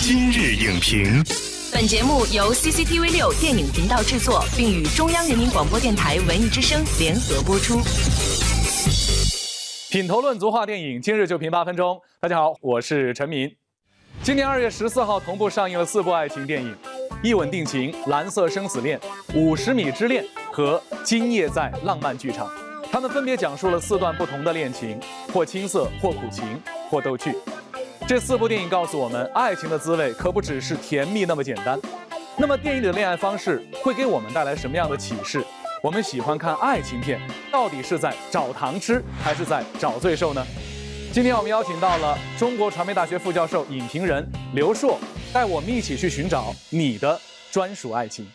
今日影评，本节目由 CCTV 六电影频道制作，并与中央人民广播电台文艺之声联合播出。品头论足话电影，今日就评八分钟。大家好，我是陈明。今年二月十四号同步上映了四部爱情电影，《一吻定情》《蓝色生死恋》《五十米之恋》和《今夜在浪漫剧场》。他们分别讲述了四段不同的恋情，或青涩，或苦情，或逗趣。这四部电影告诉我们，爱情的滋味可不只是甜蜜那么简单。那么，电影里的恋爱方式会给我们带来什么样的启示？我们喜欢看爱情片，到底是在找糖吃，还是在找罪受呢？今天我们邀请到了中国传媒大学副教授、影评人刘硕，带我们一起去寻找你的专属爱情。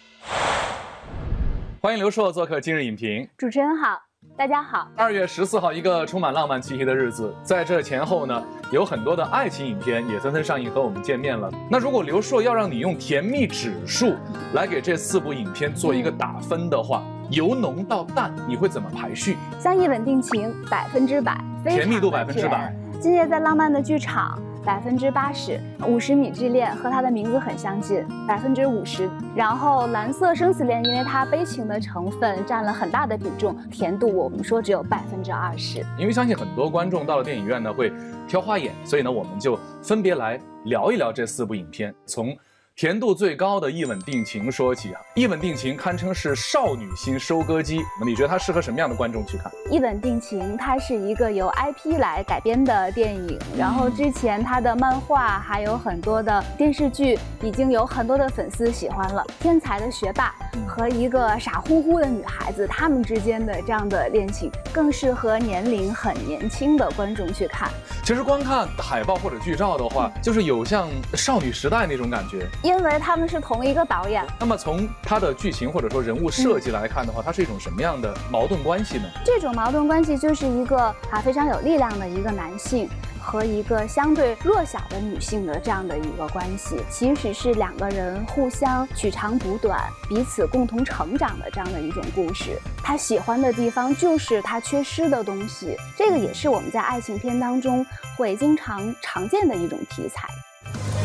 欢迎刘硕做客今日影评。主持人好。大家好，二月十四号，一个充满浪漫气息的日子，在这前后呢，有很多的爱情影片也纷纷上映和我们见面了。那如果刘硕要让你用甜蜜指数来给这四部影片做一个打分的话，由浓到淡，你会怎么排序？相依稳定情百分之百，甜蜜度百分之百。今夜在浪漫的剧场。百分之八十五十米之恋和它的名字很相近，百分之五十。然后蓝色生死恋，因为它悲情的成分占了很大的比重，甜度我们说只有百分之二十。因为相信很多观众到了电影院呢会挑花眼，所以呢我们就分别来聊一聊这四部影片，从。甜度最高的《一吻定情》说起啊，《一吻定情》堪称是少女心收割机。你觉得它适合什么样的观众去看？《一吻定情》它是一个由 IP 来改编的电影，然后之前它的漫画还有很多的电视剧，已经有很多的粉丝喜欢了。天才的学霸和一个傻乎乎的女孩子，他们之间的这样的恋情，更适合年龄很年轻的观众去看。其实光看海报或者剧照的话，就是有像少女时代那种感觉。因为他们是同一个导演。那么从它的剧情或者说人物设计来看的话，它是一种什么样的矛盾关系呢？这种矛盾关系就是一个啊非常有力量的一个男性。和一个相对弱小的女性的这样的一个关系，其实是两个人互相取长补短、彼此共同成长的这样的一种故事。他喜欢的地方就是他缺失的东西，这个也是我们在爱情片当中会经常常见的一种题材。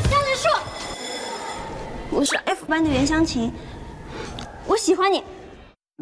张子硕，我是 F 班的袁湘琴，我喜欢你。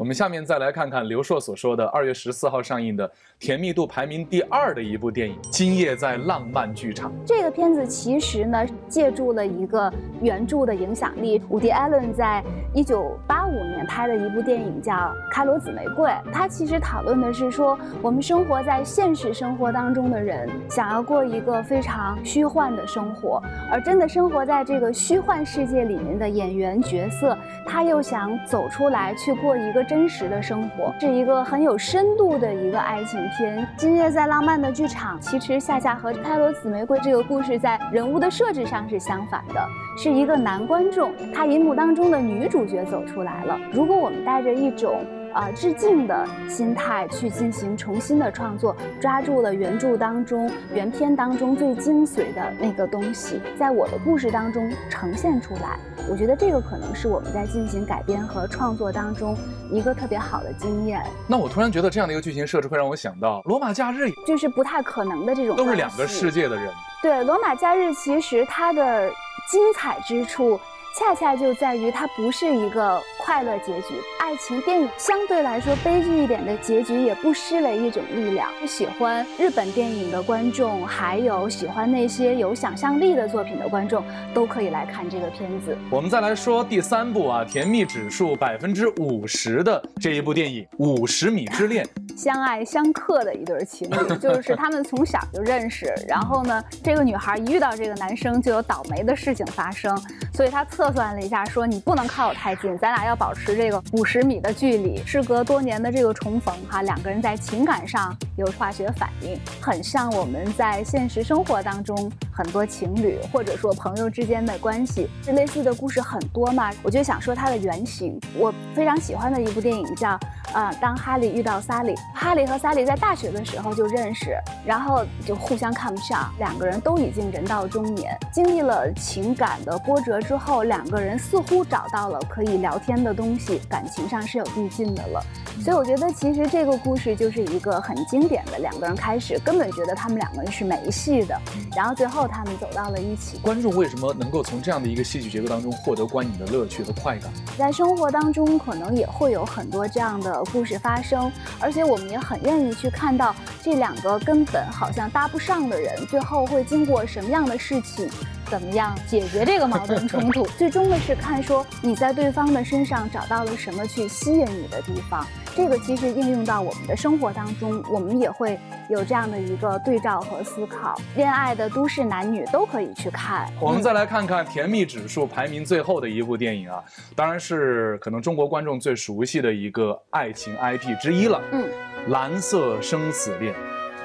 我们下面再来看看刘硕所说的二月十四号上映的甜蜜度排名第二的一部电影《今夜在浪漫剧场》。这个片子其实呢，借助了一个原著的影响力。伍迪·艾伦在一九八五年拍的一部电影叫《开罗紫玫瑰》，它其实讨论的是说，我们生活在现实生活当中的人，想要过一个非常虚幻的生活，而真的生活在这个虚幻世界里面的演员角色，他又想走出来去过一个。真实的生活是一个很有深度的一个爱情片。今夜在浪漫的剧场，其实夏夏和《开罗紫玫瑰》这个故事在人物的设置上是相反的，是一个男观众，他银幕当中的女主角走出来了。如果我们带着一种。啊，致敬的心态去进行重新的创作，抓住了原著当中、原片当中最精髓的那个东西，在我的故事当中呈现出来。我觉得这个可能是我们在进行改编和创作当中一个特别好的经验。那我突然觉得这样的一个剧情设置会让我想到《罗马假日》，就是不太可能的这种。都是两个世界的人。对，《罗马假日》其实它的精彩之处。恰恰就在于它不是一个快乐结局，爱情电影相对来说悲剧一点的结局也不失为一种力量。喜欢日本电影的观众，还有喜欢那些有想象力的作品的观众，都可以来看这个片子。我们再来说第三部啊，甜蜜指数百分之五十的这一部电影《五十米之恋》。相爱相克的一对情侣，就是他们从小就认识，然后呢，这个女孩一遇到这个男生就有倒霉的事情发生，所以她测算了一下，说你不能靠我太近，咱俩要保持这个五十米的距离。事隔多年的这个重逢，哈，两个人在情感上有化学反应，很像我们在现实生活当中很多情侣或者说朋友之间的关系，类似的故事很多嘛。我就想说它的原型，我非常喜欢的一部电影叫《呃，当哈利遇到萨利，哈利和萨利在大学的时候就认识，然后就互相看不上，两个人都已经人到中年，经历了情感的波折之后，两个人似乎找到了可以聊天的东西，感情上是有递进的了。所以我觉得其实这个故事就是一个很经典的，两个人开始根本觉得他们两个人是没戏的，然后最后他们走到了一起。观众为什么能够从这样的一个戏剧结构当中获得观影的乐趣和快感？在生活当中可能也会有很多这样的故事发生，而且我们也很愿意去看到这两个根本好像搭不上的人，最后会经过什么样的事情。怎么样解决这个矛盾冲突？最终的是看说你在对方的身上找到了什么去吸引你的地方。这个其实应用到我们的生活当中，我们也会有这样的一个对照和思考。恋爱的都市男女都可以去看。我们再来看看甜蜜指数排名最后的一部电影啊，当然是可能中国观众最熟悉的一个爱情 IP 之一了。嗯，蓝色生死恋。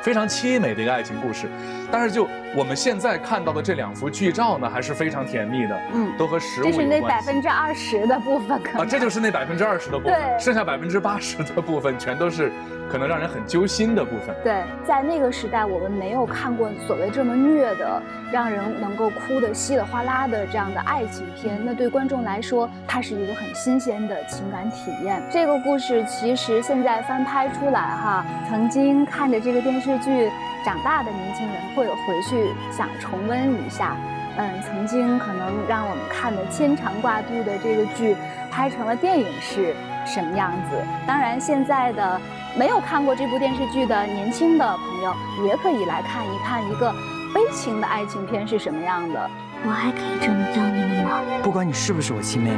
非常凄美的一个爱情故事，但是就我们现在看到的这两幅剧照呢，还是非常甜蜜的。嗯，都和食物有关。这是那百分之二十的部分啊，这就是那百分之二十的部分，剩下百分之八十的部分全都是。可能让人很揪心的部分。对，在那个时代，我们没有看过所谓这么虐的，让人能够哭得稀里哗啦的这样的爱情片。那对观众来说，它是一个很新鲜的情感体验。这个故事其实现在翻拍出来哈，曾经看着这个电视剧长大的年轻人会回去想重温一下。嗯，曾经可能让我们看的牵肠挂肚的这个剧，拍成了电影是什么样子？当然，现在的。没有看过这部电视剧的年轻的朋友，也可以来看一看一个悲情的爱情片是什么样的。我还可以这么叫你们吗？不管你是不是我亲妹妹，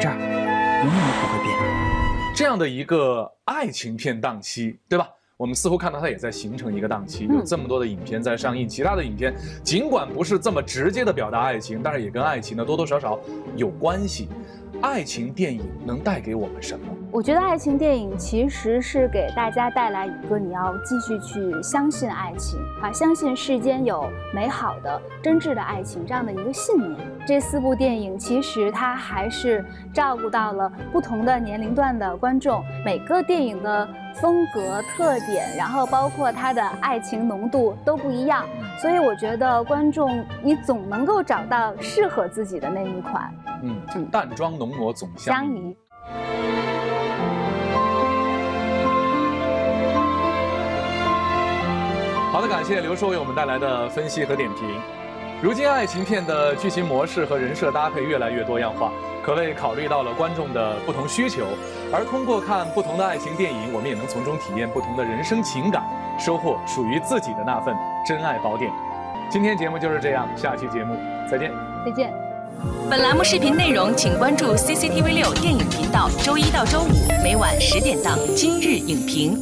这儿永远都不会变。这样的一个爱情片档期，对吧？我们似乎看到它也在形成一个档期，有这么多的影片在上映。其他的影片尽管不是这么直接的表达爱情，但是也跟爱情呢多多少少有关系。爱情电影能带给我们什么？我觉得爱情电影其实是给大家带来一个你要继续去相信爱情啊，相信世间有美好的、真挚的爱情这样的一个信念。这四部电影其实它还是照顾到了不同的年龄段的观众，每个电影的风格特点，然后包括它的爱情浓度都不一样，所以我觉得观众你总能够找到适合自己的那一款。嗯，淡妆浓抹总相宜。好的，感谢刘硕为我们带来的分析和点评。如今爱情片的剧情模式和人设搭配越来越多样化，可谓考虑到了观众的不同需求。而通过看不同的爱情电影，我们也能从中体验不同的人生情感，收获属于自己的那份真爱宝典。今天节目就是这样，下期节目再见。再见。本栏目视频内容，请关注 CCTV 六电影频道，周一到周五每晚十点档《今日影评》。